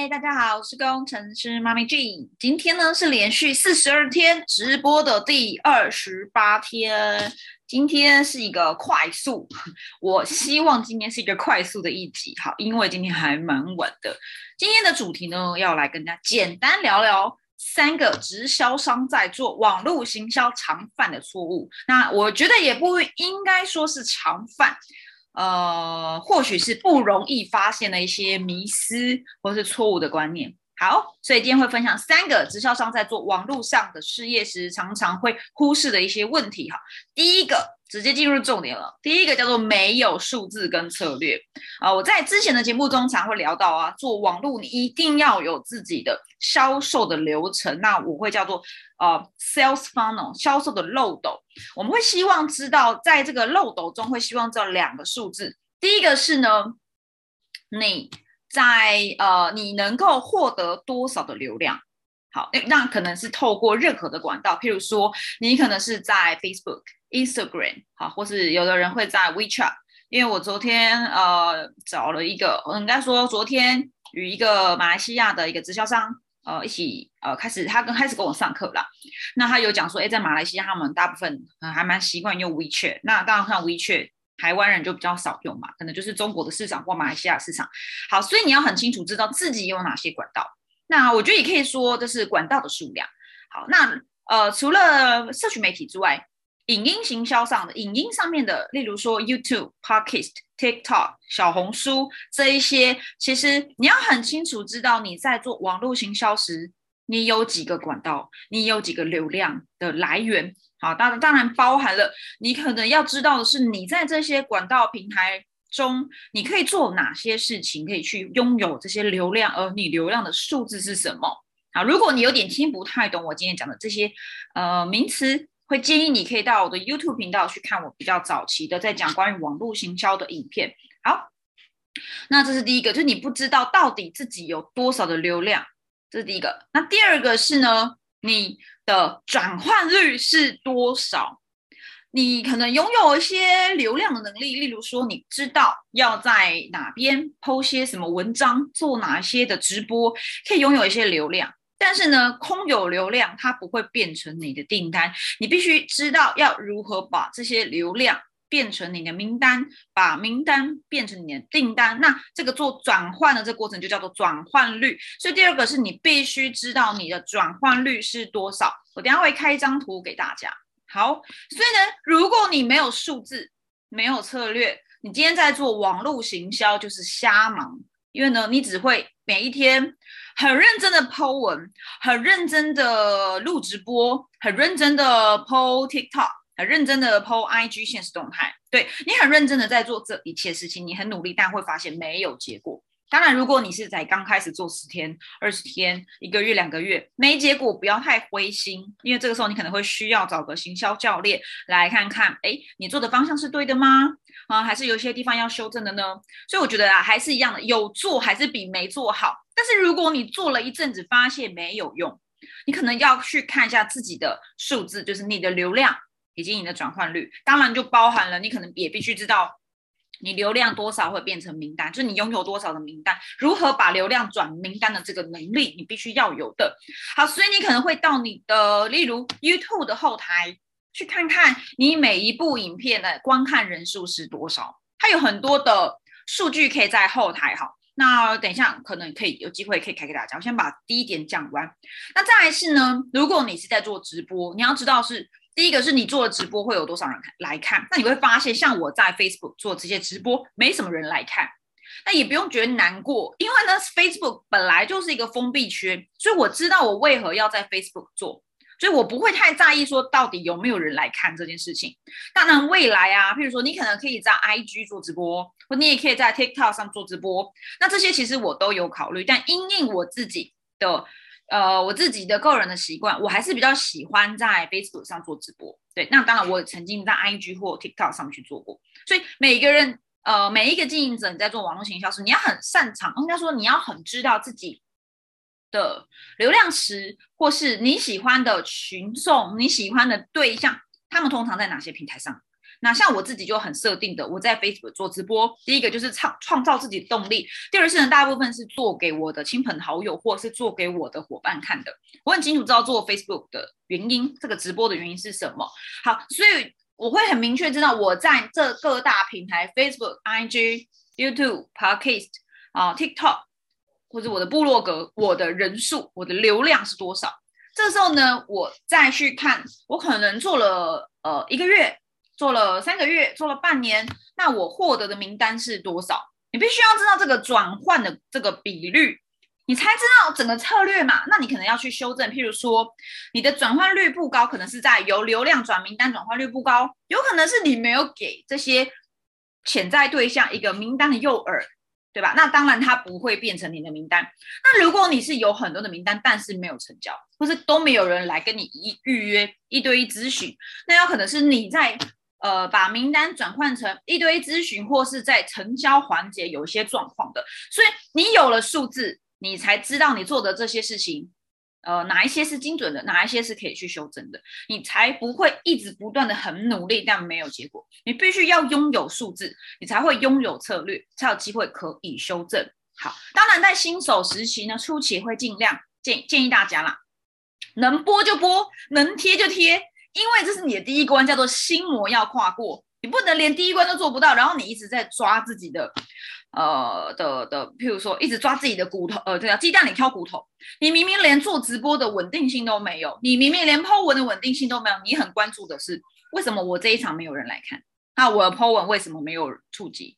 嗨，大家好，我是工程师妈咪 G。今天呢是连续四十二天直播的第二十八天，今天是一个快速，我希望今天是一个快速的一集，好，因为今天还蛮晚的。今天的主题呢，要来跟大家简单聊聊三个直销商在做网络行销常犯的错误。那我觉得也不应该说是常犯。呃，或许是不容易发现的一些迷失或是错误的观念。好，所以今天会分享三个直销商在做网络上的事业时常常会忽视的一些问题。哈，第一个直接进入重点了。第一个叫做没有数字跟策略啊。我在之前的节目中常会聊到啊，做网络你一定要有自己的销售的流程。那我会叫做呃 sales funnel 销售的漏斗。我们会希望知道，在这个漏斗中会希望知道两个数字。第一个是呢，你。在呃，你能够获得多少的流量？好，那可能是透过任何的管道，譬如说，你可能是在 Facebook、Instagram，好，或是有的人会在 WeChat。因为我昨天呃找了一个，我应该说昨天与一个马来西亚的一个直销商呃一起呃开始，他跟开始跟我上课了。那他有讲说，哎，在马来西亚他们大部分还蛮习惯用 WeChat。那当然像 WeChat。台湾人就比较少用嘛，可能就是中国的市场或马来西亚市场。好，所以你要很清楚知道自己有哪些管道。那我觉得也可以说这是管道的数量。好，那呃，除了社群媒体之外，影音行销上的影音上面的，例如说 YouTube、Podcast、TikTok、小红书这一些，其实你要很清楚知道你在做网络行销时，你有几个管道，你有几个流量的来源。好，当然当然包含了你可能要知道的是，你在这些管道平台中，你可以做哪些事情，可以去拥有这些流量，而你流量的数字是什么？好，如果你有点听不太懂我今天讲的这些呃名词，会建议你可以到我的 YouTube 频道去看我比较早期的在讲关于网络行销的影片。好，那这是第一个，就是你不知道到底自己有多少的流量，这是第一个。那第二个是呢，你。的转换率是多少？你可能拥有一些流量的能力，例如说，你知道要在哪边剖些什么文章，做哪些的直播，可以拥有一些流量。但是呢，空有流量，它不会变成你的订单。你必须知道要如何把这些流量。变成你的名单，把名单变成你的订单，那这个做转换的这个过程就叫做转换率。所以第二个是你必须知道你的转换率是多少。我等下会开一张图给大家。好，所以呢，如果你没有数字，没有策略，你今天在做网络行销就是瞎忙，因为呢，你只会每一天很认真的 Po 文，很认真的录直播，很认真的 Po TikTok。很认真的 PO IG 现实动态，对你很认真的在做这一切事情，你很努力，但会发现没有结果。当然，如果你是在刚开始做十天、二十天、一个月、两个月没结果，不要太灰心，因为这个时候你可能会需要找个行销教练来看看，哎，你做的方向是对的吗？啊，还是有些地方要修正的呢？所以我觉得啊，还是一样的，有做还是比没做好。但是如果你做了一阵子发现没有用，你可能要去看一下自己的数字，就是你的流量。以及你的转换率，当然就包含了你可能也必须知道你流量多少会变成名单，就是你拥有多少的名单，如何把流量转名单的这个能力，你必须要有的。好，所以你可能会到你的例如 YouTube 的后台去看看你每一部影片的观看人数是多少，它有很多的数据可以在后台。好，那等一下可能可以有机会可以开给大家。我先把第一点讲完。那再来是呢，如果你是在做直播，你要知道是。第一个是你做的直播会有多少人看来看？那你会发现，像我在 Facebook 做这些直播，没什么人来看。那也不用觉得难过，因为呢，Facebook 本来就是一个封闭区，所以我知道我为何要在 Facebook 做，所以我不会太在意说到底有没有人来看这件事情。当然，未来啊，譬如说你可能可以在 IG 做直播，或你也可以在 TikTok 上做直播，那这些其实我都有考虑，但因应我自己的。呃，我自己的个人的习惯，我还是比较喜欢在 Facebook 上做直播。对，那当然我曾经在 IG 或 TikTok 上去做过。所以每个人，呃，每一个经营者，你在做网络营销时，你要很擅长，应该说你要很知道自己的流量池，或是你喜欢的群众，你喜欢的对象，他们通常在哪些平台上？那像我自己就很设定的，我在 Facebook 做直播，第一个就是创创造自己的动力，第二是呢，大部分是做给我的亲朋好友或者是做给我的伙伴看的。我很清楚知道做 Facebook 的原因，这个直播的原因是什么。好，所以我会很明确知道我在这各大平台 Facebook、IG、YouTube、Podcast 啊、TikTok 或者我的部落格，我的人数、我的流量是多少。这时候呢，我再去看，我可能做了呃一个月。做了三个月，做了半年，那我获得的名单是多少？你必须要知道这个转换的这个比率，你才知道整个策略嘛。那你可能要去修正，譬如说你的转换率不高，可能是在由流量转名单转换率不高，有可能是你没有给这些潜在对象一个名单的诱饵，对吧？那当然它不会变成你的名单。那如果你是有很多的名单，但是没有成交，或是都没有人来跟你一预约一对一咨询，那有可能是你在。呃，把名单转换成一堆咨询，或是在成交环节有一些状况的，所以你有了数字，你才知道你做的这些事情，呃，哪一些是精准的，哪一些是可以去修正的，你才不会一直不断的很努力，但没有结果。你必须要拥有数字，你才会拥有策略，才有机会可以修正。好，当然在新手时期呢，初期会尽量建建议大家啦，能播就播，能贴就贴。因为这是你的第一关，叫做心魔要跨过，你不能连第一关都做不到，然后你一直在抓自己的，呃的的，譬如说一直抓自己的骨头，呃，对啊，鸡蛋里挑骨头。你明明连做直播的稳定性都没有，你明明连 Po 文的稳定性都没有，你很关注的是为什么我这一场没有人来看？那我的 Po 文为什么没有触及？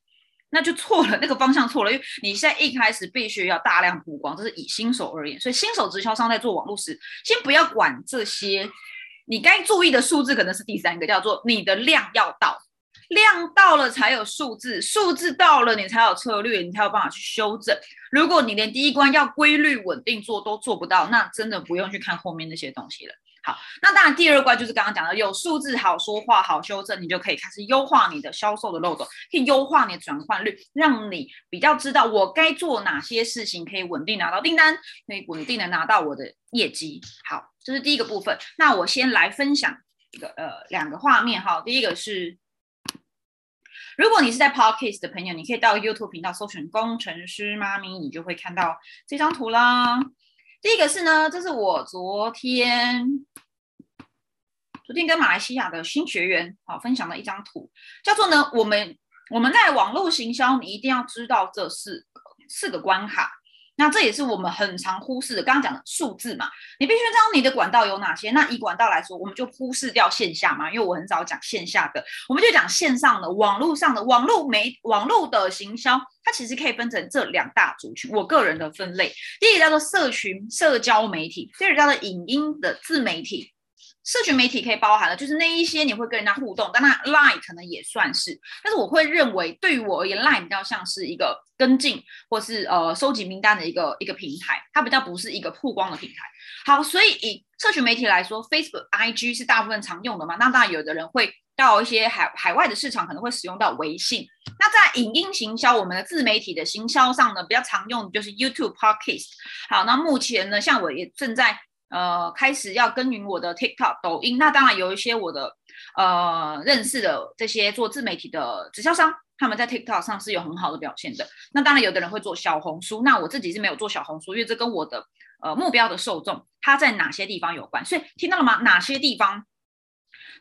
那就错了，那个方向错了，因为你现在一开始必须要大量曝光，这是以新手而言，所以新手直销商在做网络时，先不要管这些。你该注意的数字可能是第三个，叫做你的量要到，量到了才有数字，数字到了你才有策略，你才有办法去修正。如果你连第一关要规律稳定做都做不到，那真的不用去看后面那些东西了。好，那当然第二关就是刚刚讲的，有数字好说话好修正，你就可以开始优化你的销售的漏洞，可以优化你的转换率，让你比较知道我该做哪些事情，可以稳定拿到订单，可以稳定的拿到我的业绩。好，这是第一个部分。那我先来分享一个呃两个画面哈。第一个是，如果你是在 Podcast 的朋友，你可以到 YouTube 频道搜寻“工程师妈咪”，你就会看到这张图啦。第一个是呢，这是我昨天昨天跟马来西亚的新学员好分享的一张图，叫做呢，我们我们在网络行销，你一定要知道这四四个关卡。那这也是我们很常忽视的，刚刚讲的数字嘛，你必须知道你的管道有哪些。那以管道来说，我们就忽视掉线下嘛，因为我很少讲线下的，我们就讲线上的、网络上的、网络媒、网络的行销，它其实可以分成这两大族群。我个人的分类，第一个叫做社群社交媒体，第二个叫做影音的自媒体。社群媒体可以包含了，就是那一些你会跟人家互动，但那 Line 可能也算是，但是我会认为，对于我而言，Line 比较像是一个跟进或是呃收集名单的一个一个平台，它比较不是一个曝光的平台。好，所以以社群媒体来说，Facebook、IG 是大部分常用的嘛，那当然有的人会到一些海海外的市场，可能会使用到微信。那在影音行销，我们的自媒体的行销上呢，比较常用的就是 YouTube、Podcast。好，那目前呢，像我也正在。呃，开始要耕耘我的 TikTok、抖音，那当然有一些我的呃认识的这些做自媒体的直销商，他们在 TikTok 上是有很好的表现的。那当然有的人会做小红书，那我自己是没有做小红书，因为这跟我的呃目标的受众他在哪些地方有关。所以听到了吗？哪些地方？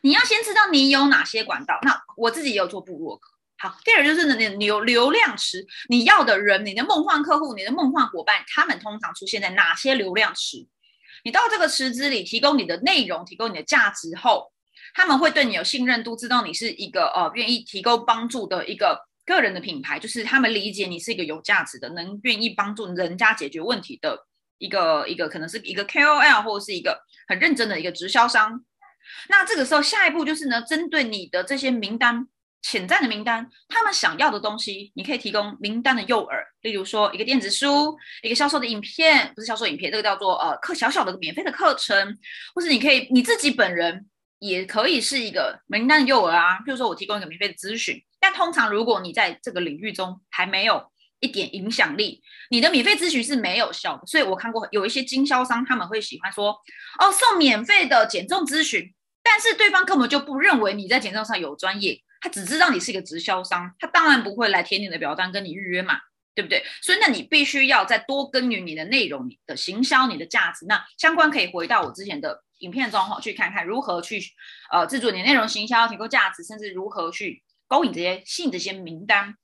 你要先知道你有哪些管道。那我自己也有做部落格。好，第二就是你流流量池，你要的人，你的梦幻客户，你的梦幻伙伴，他们通常出现在哪些流量池？你到这个池子里提供你的内容，提供你的价值后，他们会对你有信任度，知道你是一个呃愿意提供帮助的一个个人的品牌，就是他们理解你是一个有价值的，能愿意帮助人家解决问题的一个一个可能是一个 KOL 或者是一个很认真的一个直销商。那这个时候下一步就是呢，针对你的这些名单。潜在的名单，他们想要的东西，你可以提供名单的诱饵，例如说一个电子书，一个销售的影片，不是销售影片，这个叫做呃课小小的免费的课程，或是你可以你自己本人也可以是一个名单的诱饵啊。比如说我提供一个免费的咨询，但通常如果你在这个领域中还没有一点影响力，你的免费咨询是没有效的。所以我看过有一些经销商他们会喜欢说，哦送免费的减重咨询，但是对方根本就不认为你在减重上有专业。他只知道你是一个直销商，他当然不会来填你的表单跟你预约嘛，对不对？所以那你必须要再多耕耘你的内容、你的行销、你的价值。那相关可以回到我之前的影片中哈，去看看如何去呃制作你的内容行销，提供价值，甚至如何去勾引这些吸引这些名单。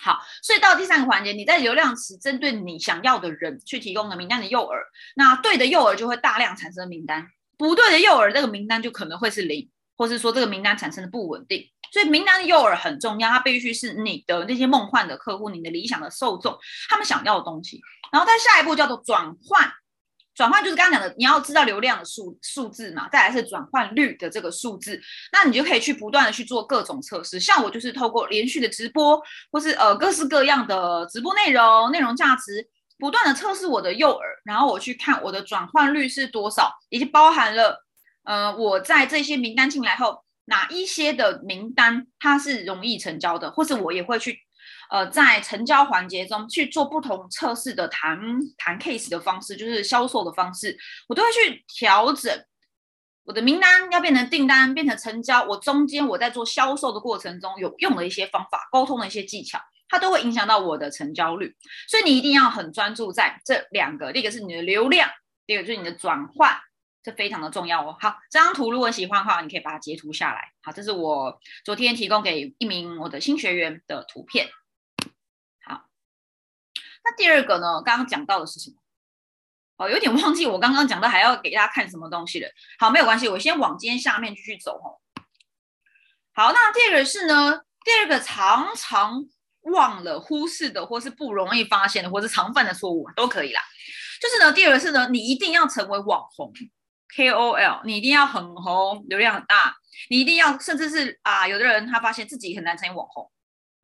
好，所以到第三个环节，你在流量池针对你想要的人去提供的名单的诱饵，那对的诱饵就会大量产生名单，不对的诱饵，这个名单就可能会是零，或是说这个名单产生的不稳定。所以名单的诱饵很重要，它必须是你的那些梦幻的客户，你的理想的受众，他们想要的东西。然后在下一步叫做转换。转换就是刚刚讲的，你要知道流量的数数字嘛，再来是转换率的这个数字，那你就可以去不断的去做各种测试。像我就是透过连续的直播，或是呃各式各样的直播内容、内容价值，不断的测试我的诱饵，然后我去看我的转换率是多少，以及包含了呃我在这些名单进来后，哪一些的名单它是容易成交的，或者我也会去。呃，在成交环节中去做不同测试的谈谈 case 的方式，就是销售的方式，我都会去调整我的名单要变成订单，变成成交。我中间我在做销售的过程中有用的一些方法，沟通的一些技巧，它都会影响到我的成交率。所以你一定要很专注在这两个，第一个是你的流量，第二个就是你的转换，这非常的重要哦。好，这张图如果喜欢的话，你可以把它截图下来。好，这是我昨天提供给一名我的新学员的图片。好那第二个呢？刚刚讲到的是什么？哦，有点忘记我刚刚讲的，还要给大家看什么东西了。好，没有关系，我先往今天下面继续走哦。好，那第二个是呢？第二个常常忘了、忽视的，或是不容易发现的，或是常犯的错误都可以啦。就是呢，第二个是呢，你一定要成为网红 KOL，你一定要很红，流量很大，你一定要，甚至是啊，有的人他发现自己很难成为网红。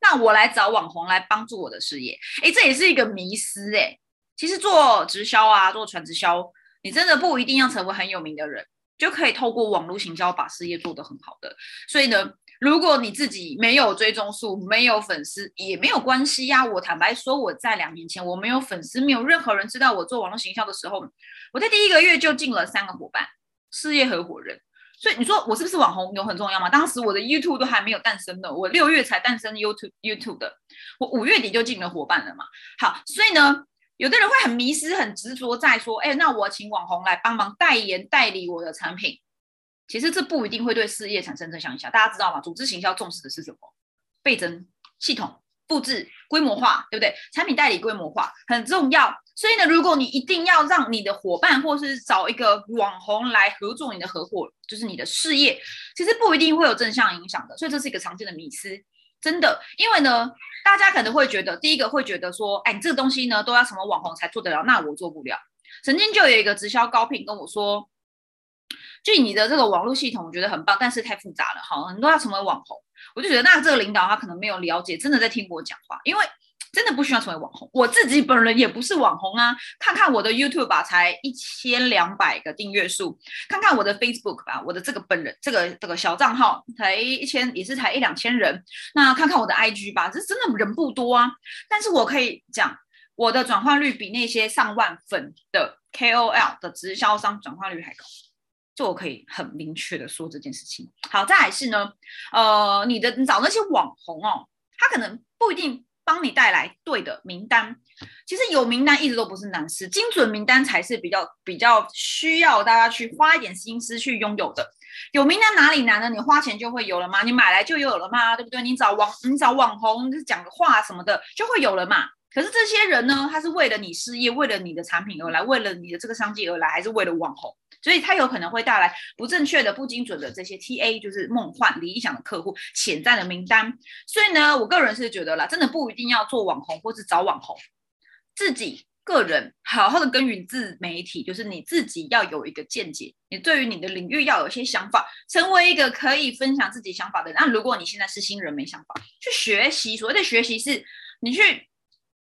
那我来找网红来帮助我的事业，哎，这也是一个迷思哎。其实做直销啊，做传直销，你真的不一定要成为很有名的人，就可以透过网络行销把事业做得很好的。所以呢，如果你自己没有追踪数，没有粉丝也没有关系呀。我坦白说，我在两年前我没有粉丝，没有任何人知道我做网络行销的时候，我在第一个月就进了三个伙伴，事业合伙人。所以你说我是不是网红有很重要吗？当时我的 YouTube 都还没有诞生呢，我六月才诞生 YouTube YouTube 的，我五月底就进了伙伴了嘛。好，所以呢，有的人会很迷失、很执着在说，哎，那我请网红来帮忙代言、代理我的产品，其实这不一定会对事业产生正向影响。大家知道吗？组织行销重视的是什么？倍增、系统、复制、规模化，对不对？产品代理规模化很重要。所以呢，如果你一定要让你的伙伴，或是找一个网红来合作你的合伙，就是你的事业，其实不一定会有正向影响的。所以这是一个常见的迷思，真的。因为呢，大家可能会觉得，第一个会觉得说，哎，你这个东西呢，都要什么网红才做得了，那我做不了。曾经就有一个直销高聘跟我说，就你的这个网络系统，我觉得很棒，但是太复杂了，好，很多要成为网红。我就觉得，那这个领导他可能没有了解，真的在听我讲话，因为。真的不需要成为网红，我自己本人也不是网红啊。看看我的 YouTube 吧，才一千两百个订阅数；看看我的 Facebook 吧，我的这个本人这个这个小账号才一千，也是才一两千人。那看看我的 IG 吧，这真的人不多啊。但是我可以讲，我的转换率比那些上万粉的 KOL 的直销商转换率还高，就我可以很明确的说这件事情。好，再来是呢，呃，你的你找那些网红哦，他可能不一定。帮你带来对的名单，其实有名单一直都不是难事，精准名单才是比较比较需要大家去花一点心思去拥有的。有名单哪里难呢？你花钱就会有了吗？你买来就有了吗？对不对？你找网你找网红就讲个话什么的就会有了嘛？可是这些人呢，他是为了你事业，为了你的产品而来，为了你的这个商机而来，还是为了网红？所以它有可能会带来不正确的、不精准的这些 TA，就是梦幻理想的客户潜在的名单。所以呢，我个人是觉得啦，真的不一定要做网红或是找网红，自己个人好好的耕耘自媒体，就是你自己要有一个见解，你对于你的领域要有一些想法，成为一个可以分享自己想法的人。那如果你现在是新人没想法，去学习，所谓的学习是你去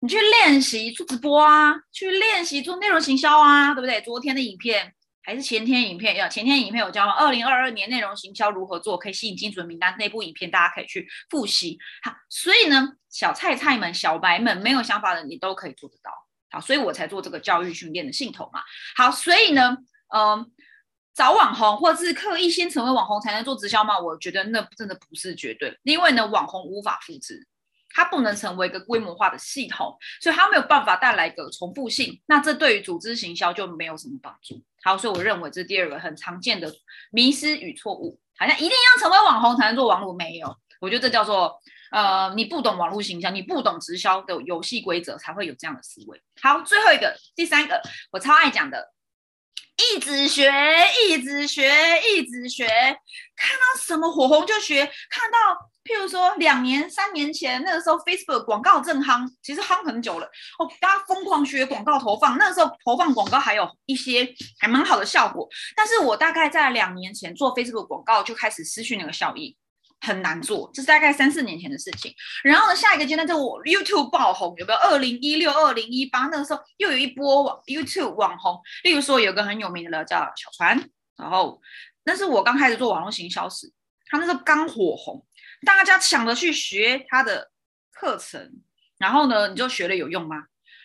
你去练习做直播啊，去练习做内容行销啊，对不对？昨天的影片。还是前天影片要前天影片有教？二零二二年内容行销如何做可以吸引精准名单那部影片，大家可以去复习。好，所以呢，小菜菜们、小白们没有想法的，你都可以做得到。好，所以我才做这个教育训练的系统嘛。好，所以呢，嗯，找网红，或者是刻意先成为网红才能做直销吗？我觉得那真的不是绝对，因为呢，网红无法复制，它不能成为一个规模化的系统，所以它没有办法带来一个重复性。那这对于组织行销就没有什么帮助。好，所以我认为这是第二个很常见的迷失与错误，好像一定要成为网红才能做网络，没有。我觉得这叫做呃，你不懂网络形象，你不懂直销的游戏规则，才会有这样的思维。好，最后一个，第三个，我超爱讲的。一直学，一直学，一直学，看到什么火红就学。看到，譬如说两年、三年前那个时候，Facebook 广告正夯，其实夯很久了。哦，大家疯狂学广告投放，那个时候投放广告还有一些还蛮好的效果。但是我大概在两年前做 Facebook 广告就开始失去那个效益。很难做，这是大概三四年前的事情。然后呢，下一个阶段就我 YouTube 爆红，有没有？二零一六、二零一八那个时候又有一波网 YouTube 网红，例如说有个很有名的叫小船，然后那是我刚开始做网络行销时，他那时候刚火红，大家抢着去学他的课程，然后呢，你就学了有用吗？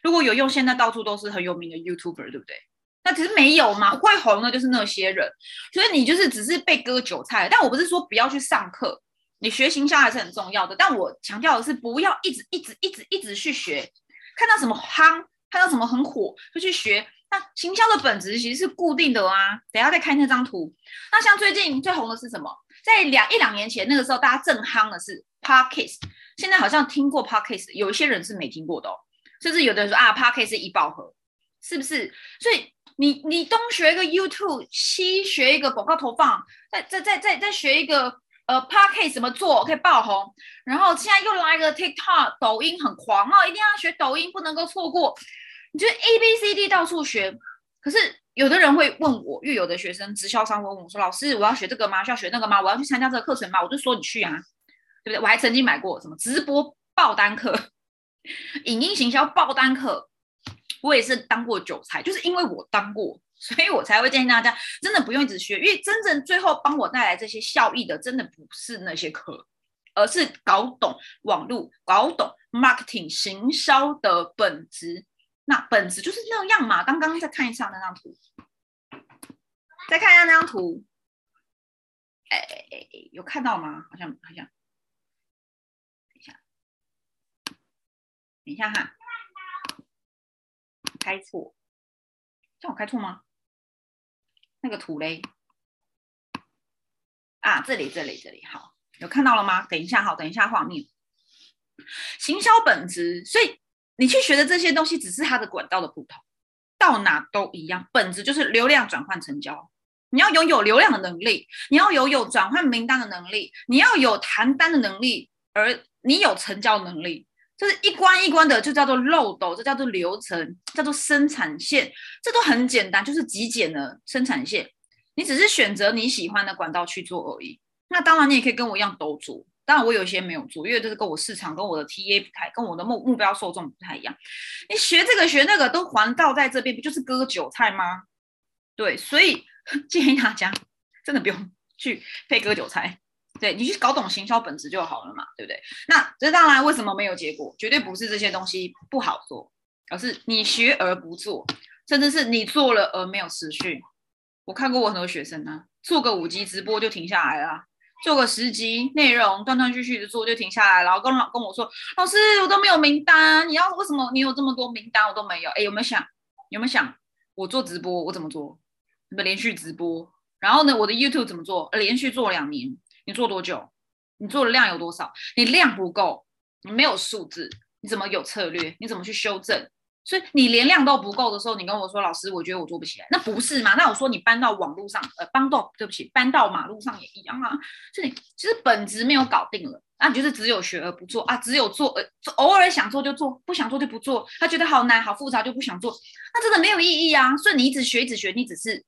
如果有用，现在到处都是很有名的 YouTuber，对不对？那其实没有嘛，会红的就是那些人，所以你就是只是被割韭菜。但我不是说不要去上课。你学行销还是很重要的，但我强调的是不要一直一直一直一直去学，看到什么夯，看到什么很火就去学。那行销的本质其实是固定的啊。等下再看那张图。那像最近最红的是什么？在两一两年前那个时候，大家正夯的是 Podcast，现在好像听过 Podcast，有一些人是没听过的哦。甚至有的人说啊，Podcast 一饱和，是不是？所以你你东学一个 YouTube，西学一个广告投放，再再再再再学一个。呃 p a r k a s 怎么做可以爆红？然后现在又来一个 TikTok，抖音很狂哦，一定要学抖音，不能够错过。你觉得 A B C D 到处学，可是有的人会问我，又有的学生直销商问我说：“老师，我要学这个吗？需要学那个吗？我要去参加这个课程吗？”我就说：“你去啊，对不对？”我还曾经买过什么直播爆单课、影音行销爆单课，我也是当过韭菜，就是因为我当过。所以我才会建议大家，真的不用一直学，因为真正最后帮我带来这些效益的，真的不是那些课，而是搞懂网络、搞懂 marketing 行销的本质。那本质就是那样嘛。刚刚再看一下那张图，再看一下那张图，哎哎哎，有看到吗？好像好像，等一下，等一下哈，开错，叫我开错吗？那个图嘞，啊，这里这里这里，好，有看到了吗？等一下，好，等一下画面。行销本质，所以你去学的这些东西，只是它的管道的不同，到哪都一样，本质就是流量转换成交。你要拥有流量的能力，你要拥有转换名单的能力，你要有谈单的能力，而你有成交能力。就是一关一关的，就叫做漏斗，这叫做流程，叫做生产线，这都很简单，就是极简的生产线。你只是选择你喜欢的管道去做而已。那当然，你也可以跟我一样都做。当然，我有些没有做，因为这是跟我市场、跟我的 TA 不太、跟我的目目标受众不太一样。你学这个学那个都环绕在这边，不就是割韭菜吗？对，所以 建议大家真的不用去配割韭菜。对你去搞懂行销本质就好了嘛，对不对？那这当然为什么没有结果，绝对不是这些东西不好做，而是你学而不做，甚至是你做了而没有持续。我看过我很多学生呢，做个五级直播就停下来了，做个十集内容断断续续的做就停下来，然后跟老跟我说，老师我都没有名单，你要为什么你有这么多名单我都没有？哎，有没有想有没有想我做直播我怎么做？什么连续直播？然后呢，我的 YouTube 怎么做？连续做两年。你做多久？你做的量有多少？你量不够，你没有数字，你怎么有策略？你怎么去修正？所以你连量都不够的时候，你跟我说，老师，我觉得我做不起来，那不是吗？那我说你搬到网络上，呃，搬到对不起，搬到马路上也一样啊。就你其实本质没有搞定了，那你就是只有学而不做啊，只有做呃，偶尔想做就做，不想做就不做。他觉得好难好复杂就不想做，那真的没有意义啊。所以你一直学一直学，你只是。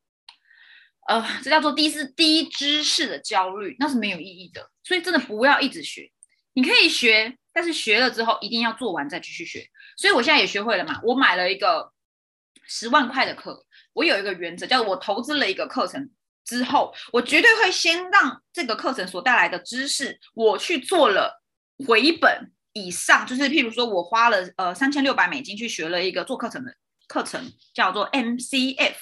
呃，这叫做低是低知识的焦虑，那是没有意义的。所以真的不要一直学，你可以学，但是学了之后一定要做完再继续学。所以我现在也学会了嘛，我买了一个十万块的课，我有一个原则，叫我投资了一个课程之后，我绝对会先让这个课程所带来的知识，我去做了回本以上，就是譬如说我花了呃三千六百美金去学了一个做课程的课程，叫做 MCF。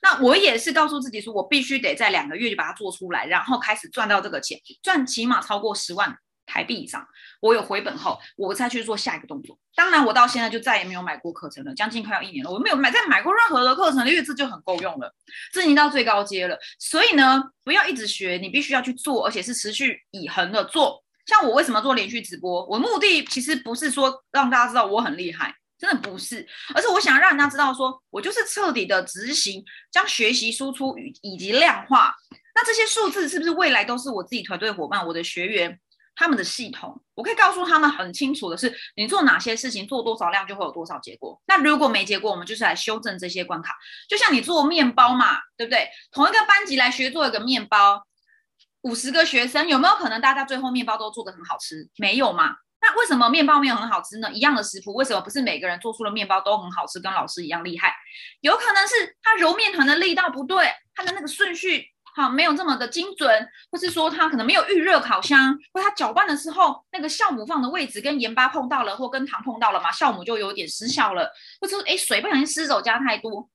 那我也是告诉自己说，我必须得在两个月就把它做出来，然后开始赚到这个钱，赚起码超过十万台币以上。我有回本后，我再去做下一个动作。当然，我到现在就再也没有买过课程了，将近快要一年了，我没有买再买过任何的课程，因为这就很够用了，这已经到最高阶了。所以呢，不要一直学，你必须要去做，而且是持续以恒的做。像我为什么做连续直播？我目的其实不是说让大家知道我很厉害。真的不是，而是我想让人家知道，说我就是彻底的执行，将学习输出与以及量化。那这些数字是不是未来都是我自己团队伙伴、我的学员他们的系统？我可以告诉他们很清楚的是，你做哪些事情，做多少量就会有多少结果。那如果没结果，我们就是来修正这些关卡。就像你做面包嘛，对不对？同一个班级来学做一个面包，五十个学生有没有可能大家最后面包都做得很好吃？没有嘛？那为什么面包没有很好吃呢？一样的食谱，为什么不是每个人做出的面包都很好吃，跟老师一样厉害？有可能是他揉面团的力道不对，他的那个顺序好没有这么的精准，或是说它可能没有预热烤箱，或它搅拌的时候那个酵母放的位置跟盐巴碰到了，或跟糖碰到了嘛，酵母就有点失效了，或者说哎水不小心失手加太多，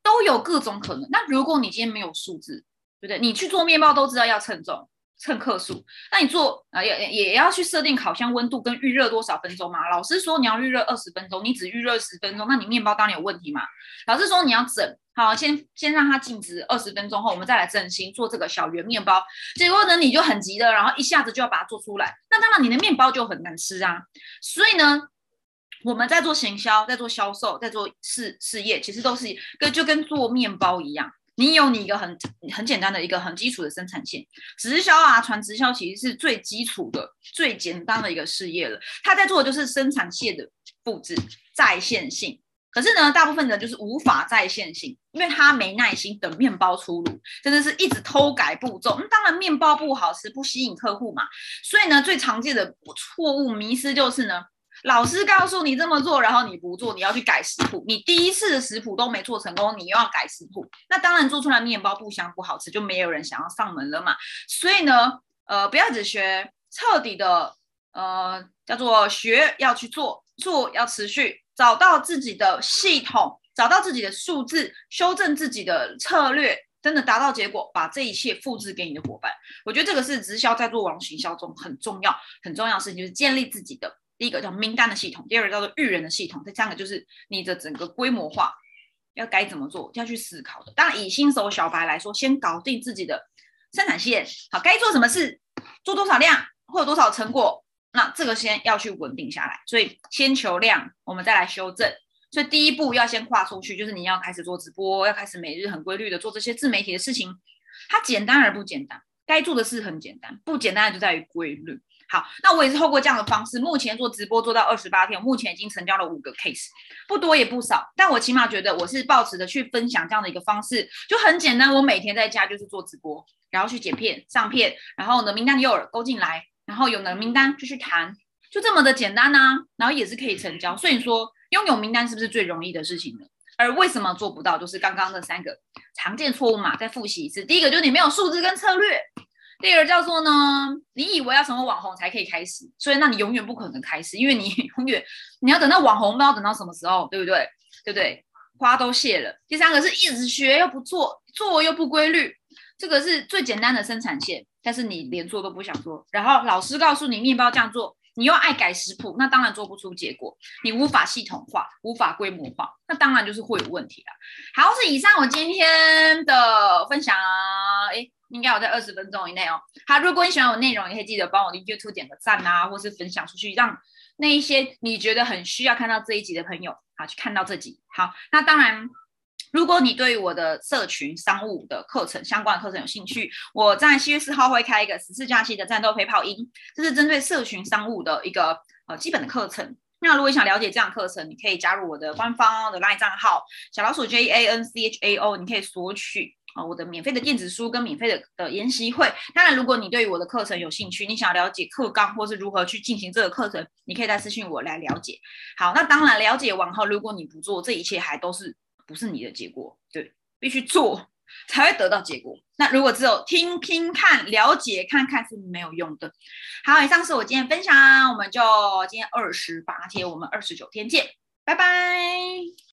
都有各种可能。那如果你今天没有数字，对不对？你去做面包都知道要称重。称克数，那你做啊也也要去设定烤箱温度跟预热多少分钟嘛？老师说你要预热二十分钟，你只预热十分钟，那你面包当然有问题嘛？老师说你要整好，先先让它静止二十分钟后，我们再来整形做这个小圆面包。结果呢，你就很急的，然后一下子就要把它做出来，那当然你的面包就很难吃啊。所以呢，我们在做行销，在做销售，在做事事业，其实都是跟就跟做面包一样。你有你一个很很简单的一个很基础的生产线，直销啊，传直销其实是最基础的、最简单的一个事业了。他在做的就是生产线的布置、在线性。可是呢，大部分人就是无法在线性，因为他没耐心等面包出炉，真的是一直偷改步骤。那当然，面包不好吃，不吸引客户嘛。所以呢，最常见的错误迷失就是呢。老师告诉你这么做，然后你不做，你要去改食谱。你第一次的食谱都没做成功，你又要改食谱，那当然做出来面包不香不好吃，就没有人想要上门了嘛。所以呢，呃，不要只学，彻底的，呃，叫做学要去做，做要持续，找到自己的系统，找到自己的数字，修正自己的策略，真的达到结果，把这一切复制给你的伙伴。我觉得这个是直销在做网行销中很重要、很重要的事情，就是建立自己的。第一个叫名单的系统，第二个叫做育人的系统，第三个就是你的整个规模化要该怎么做，要去思考的。当然，以新手小白来说，先搞定自己的生产线，好，该做什么事，做多少量，会有多少成果，那这个先要去稳定下来。所以先求量，我们再来修正。所以第一步要先跨出去，就是你要开始做直播，要开始每日很规律的做这些自媒体的事情。它简单而不简单，该做的事很简单，不简单的就在于规律。好，那我也是透过这样的方式，目前做直播做到二十八天，目前已经成交了五个 case，不多也不少，但我起码觉得我是抱持的去分享这样的一个方式，就很简单。我每天在家就是做直播，然后去剪片、上片，然后呢名单诱饵勾进来，然后有了名单就去谈，就这么的简单呐，然后也是可以成交。所以说拥有名单是不是最容易的事情呢？而为什么做不到？就是刚刚那三个常见错误嘛，再复习一次。第一个就是你没有数字跟策略。第二叫做呢，你以为要成为网红才可以开始，所以那你永远不可能开始，因为你 永远你要等到网红，不知道等到什么时候，对不对？对不对？花都谢了。第三个是一直学又不做，做又不规律，这个是最简单的生产线，但是你连做都不想做。然后老师告诉你面包这样做，你又爱改食谱，那当然做不出结果。你无法系统化，无法规模化，那当然就是会有问题啦。好，是以上我今天的分享，诶。应该有在二十分钟以内哦。好，如果你喜欢我内容，也可以记得帮我的 YouTube 点个赞啊，或是分享出去，让那一些你觉得很需要看到这一集的朋友，好去看到这集。好，那当然，如果你对于我的社群商务的课程相关的课程有兴趣，我在七月四号会开一个十四假期的战斗陪跑营，这是针对社群商务的一个呃基本的课程。那如果想了解这样课程，你可以加入我的官方的 LINE 账号小老鼠 J A N C H A O，你可以索取。啊，我的免费的电子书跟免费的的研习会，当然，如果你对于我的课程有兴趣，你想了解课纲或是如何去进行这个课程，你可以再私信我来了解。好，那当然了解完后，如果你不做，这一切还都是不是你的结果，对，必须做才会得到结果。那如果只有听听看、了解看看是没有用的。好，以上是我今天分享，我们就今天二十八天，我们二十九天见，拜拜。